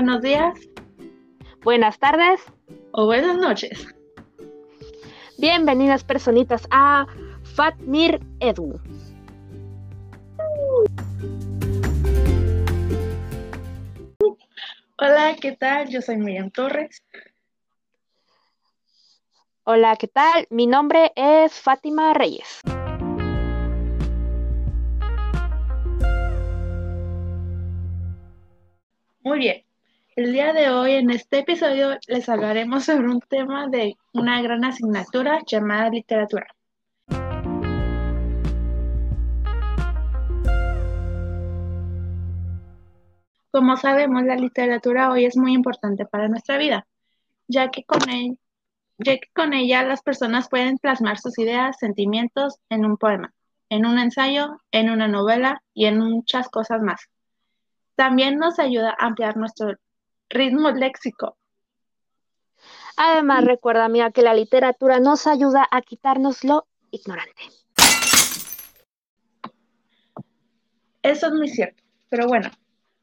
Buenos días. Buenas tardes. O buenas noches. Bienvenidas personitas a Fatmir Edu. Hola, ¿qué tal? Yo soy Miriam Torres. Hola, ¿qué tal? Mi nombre es Fátima Reyes. Muy bien. El día de hoy en este episodio les hablaremos sobre un tema de una gran asignatura llamada literatura. Como sabemos, la literatura hoy es muy importante para nuestra vida, ya que con, ella las personas pueden plasmar sus ideas, sentimientos en un poema, en un ensayo, en una novela y en muchas cosas más. También nos ayuda a ampliar nuestro ritmo léxico. Además, recuerda, amiga, que la literatura nos ayuda a quitarnos lo ignorante. Eso es muy cierto. Pero bueno,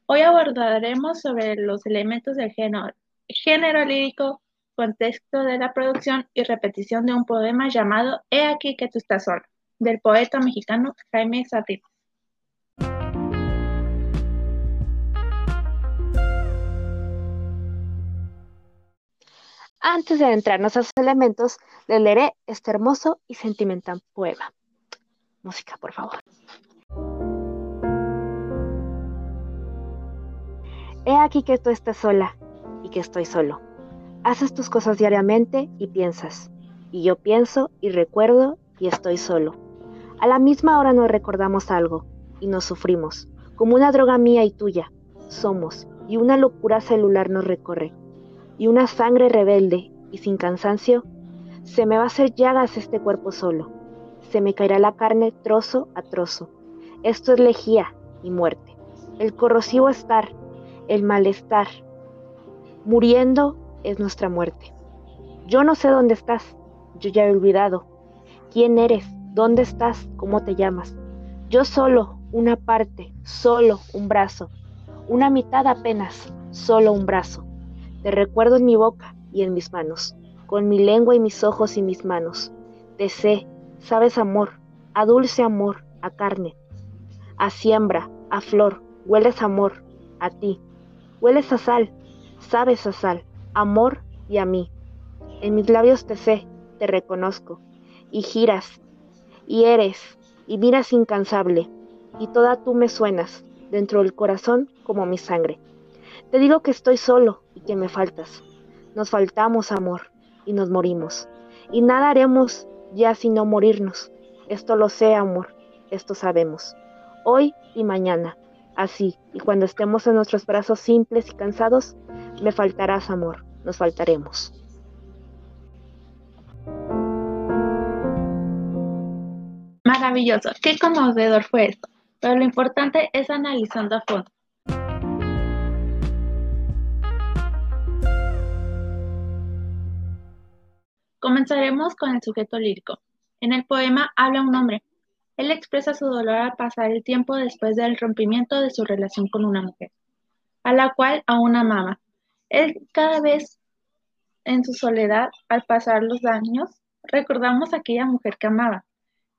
hoy abordaremos sobre los elementos del género, género lírico, contexto de la producción y repetición de un poema llamado He aquí que tú estás sola, del poeta mexicano Jaime Sabines. Antes de adentrarnos a esos elementos, le leeré este hermoso y sentimental poema. Música, por favor. He aquí que tú estás sola y que estoy solo. Haces tus cosas diariamente y piensas. Y yo pienso y recuerdo y estoy solo. A la misma hora nos recordamos algo y nos sufrimos, como una droga mía y tuya. Somos, y una locura celular nos recorre y una sangre rebelde y sin cansancio, se me va a hacer llagas este cuerpo solo, se me caerá la carne trozo a trozo. Esto es lejía y muerte, el corrosivo estar, el malestar. Muriendo es nuestra muerte. Yo no sé dónde estás, yo ya he olvidado. ¿Quién eres? ¿Dónde estás? ¿Cómo te llamas? Yo solo, una parte, solo un brazo, una mitad apenas, solo un brazo. Te recuerdo en mi boca y en mis manos, con mi lengua y mis ojos y mis manos. Te sé, sabes amor, a dulce amor, a carne, a siembra, a flor, hueles amor, a ti. Hueles a sal, sabes a sal, amor y a mí. En mis labios te sé, te reconozco, y giras, y eres, y miras incansable, y toda tú me suenas, dentro del corazón como mi sangre. Te digo que estoy solo y que me faltas. Nos faltamos amor y nos morimos. Y nada haremos ya sino morirnos. Esto lo sé, amor, esto sabemos. Hoy y mañana, así, y cuando estemos en nuestros brazos simples y cansados, me faltarás, amor, nos faltaremos. Maravilloso, qué conmovedor fue esto. Pero lo importante es analizando a fondo. Comenzaremos con el sujeto lírico. En el poema habla un hombre. Él expresa su dolor al pasar el tiempo después del rompimiento de su relación con una mujer, a la cual aún amaba. Él cada vez en su soledad, al pasar los años, recordamos a aquella mujer que amaba,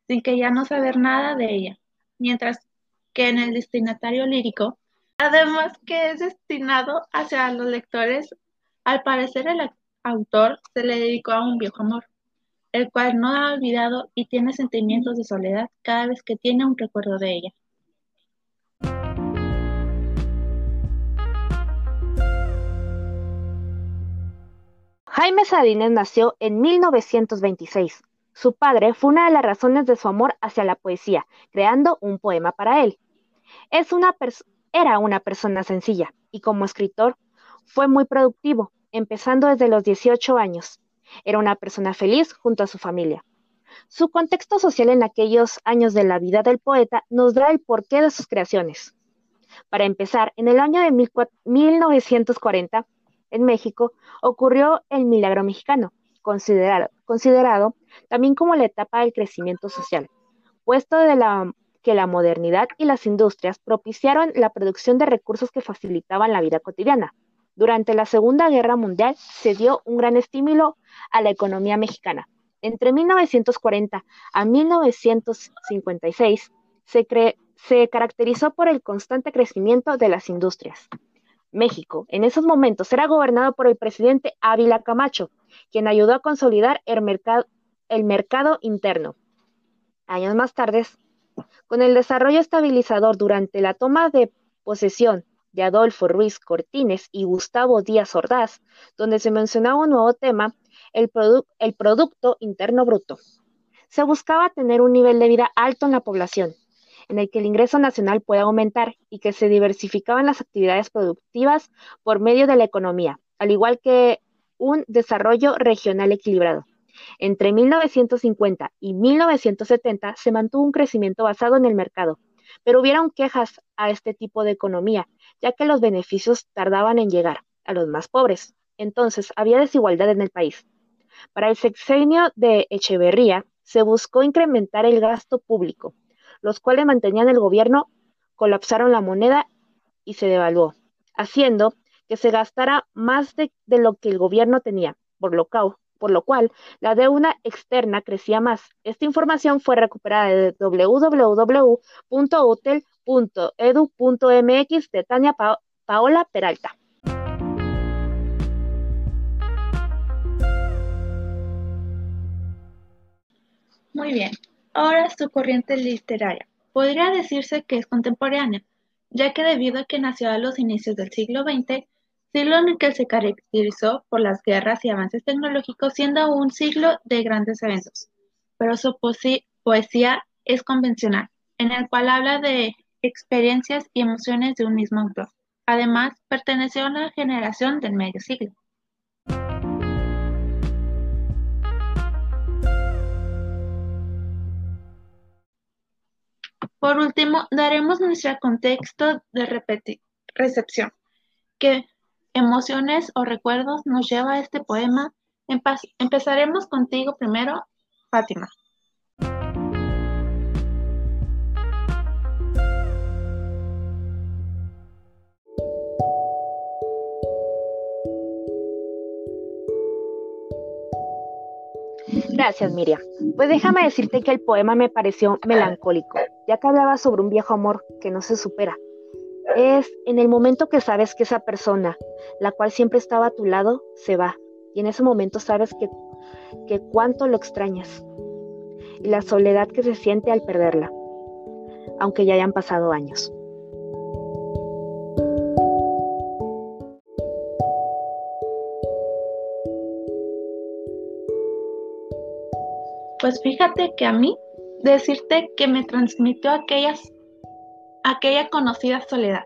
sin que ya no saber nada de ella, mientras que en el destinatario lírico, además que es destinado hacia los lectores, al parecer el, autor se le dedicó a un viejo amor, el cual no ha olvidado y tiene sentimientos de soledad cada vez que tiene un recuerdo de ella. Jaime Sabines nació en 1926. Su padre fue una de las razones de su amor hacia la poesía, creando un poema para él. Es una era una persona sencilla y como escritor fue muy productivo, empezando desde los 18 años. Era una persona feliz junto a su familia. Su contexto social en aquellos años de la vida del poeta nos da el porqué de sus creaciones. Para empezar, en el año de 1940, en México, ocurrió el milagro mexicano, considerado, también como la etapa del crecimiento social, puesto de la, que la modernidad y las industrias propiciaron la producción de recursos que facilitaban la vida cotidiana Durante la Segunda Guerra Mundial se dio un gran estímulo a la economía mexicana. Entre 1940 a 1956 se, caracterizó por el constante crecimiento de las industrias. México, en esos momentos, era gobernado por el presidente Ávila Camacho, quien ayudó a consolidar el mercado interno. Años más tarde, con el desarrollo estabilizador durante la toma de posesión de Adolfo Ruiz Cortines y Gustavo Díaz Ordaz, donde se mencionaba un nuevo tema, el, el Producto Interno Bruto. Se buscaba tener un nivel de vida alto en la población, en el que el ingreso nacional pueda aumentar y que se diversificaban las actividades productivas por medio de la economía, al igual que un desarrollo regional equilibrado. Entre 1950 y 1970 se mantuvo un crecimiento basado en el mercado, pero hubieron quejas a este tipo de economía, ya que los beneficios tardaban en llegar a los más pobres. Entonces, había desigualdad en el país. Para el sexenio de Echeverría, se buscó incrementar el gasto público, los cuales mantenían el gobierno, colapsaron la moneda y se devaluó, haciendo que se gastara más de, lo que el gobierno tenía, por lo, por lo cual la deuda externa crecía más. Esta información fue recuperada de www.utel.edu.mx de Tania Paola Peralta. Muy bien, ahora su corriente literaria. Podría decirse que es contemporánea, ya que debido a que nació a los inicios del siglo XX, siglo en el que se caracterizó por las guerras y avances tecnológicos, siendo un siglo de grandes eventos. Pero su poesía es convencional, en el cual habla de experiencias y emociones de un mismo autor. Además, perteneció a una generación del medio siglo. Por último, daremos nuestro contexto de recepción. que emociones o recuerdos nos lleva este poema? Empezaremos contigo primero, Fátima. Gracias, Miriam. Pues déjame decirte que el poema me pareció melancólico, ya que hablaba sobre un viejo amor que no se supera es en el momento que sabes que esa persona, la cual siempre estaba a tu lado, se va. Y en ese momento sabes que, que cuánto lo extrañas. Y la soledad que se siente al perderla, aunque ya hayan pasado años. Pues fíjate que a mí decirte que me transmitió aquellas aquella conocida soledad,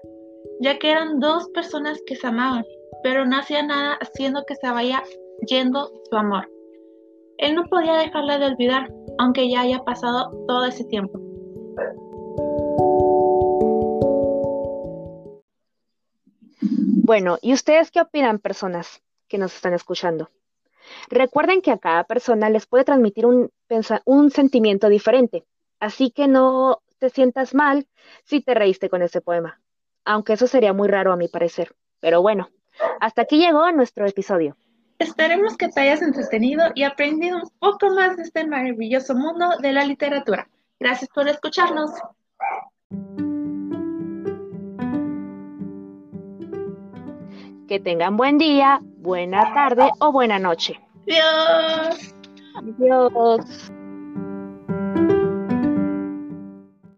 ya que eran dos personas que se amaban, pero no hacía nada haciendo que se vaya yendo su amor. Él no podía dejarla de olvidar, aunque ya haya pasado todo ese tiempo. Bueno, ¿y ustedes qué opinan, personas que nos están escuchando? Recuerden que a cada persona les puede transmitir un, un sentimiento diferente, así que no te sientas mal si te reíste con ese poema, aunque eso sería muy raro a mi parecer. Pero bueno, hasta aquí llegó nuestro episodio. Esperemos que te hayas entretenido y aprendido un poco más de este maravilloso mundo de la literatura. Gracias por escucharnos. Que tengan buen día, buena tarde o buena noche. Adiós. Adiós.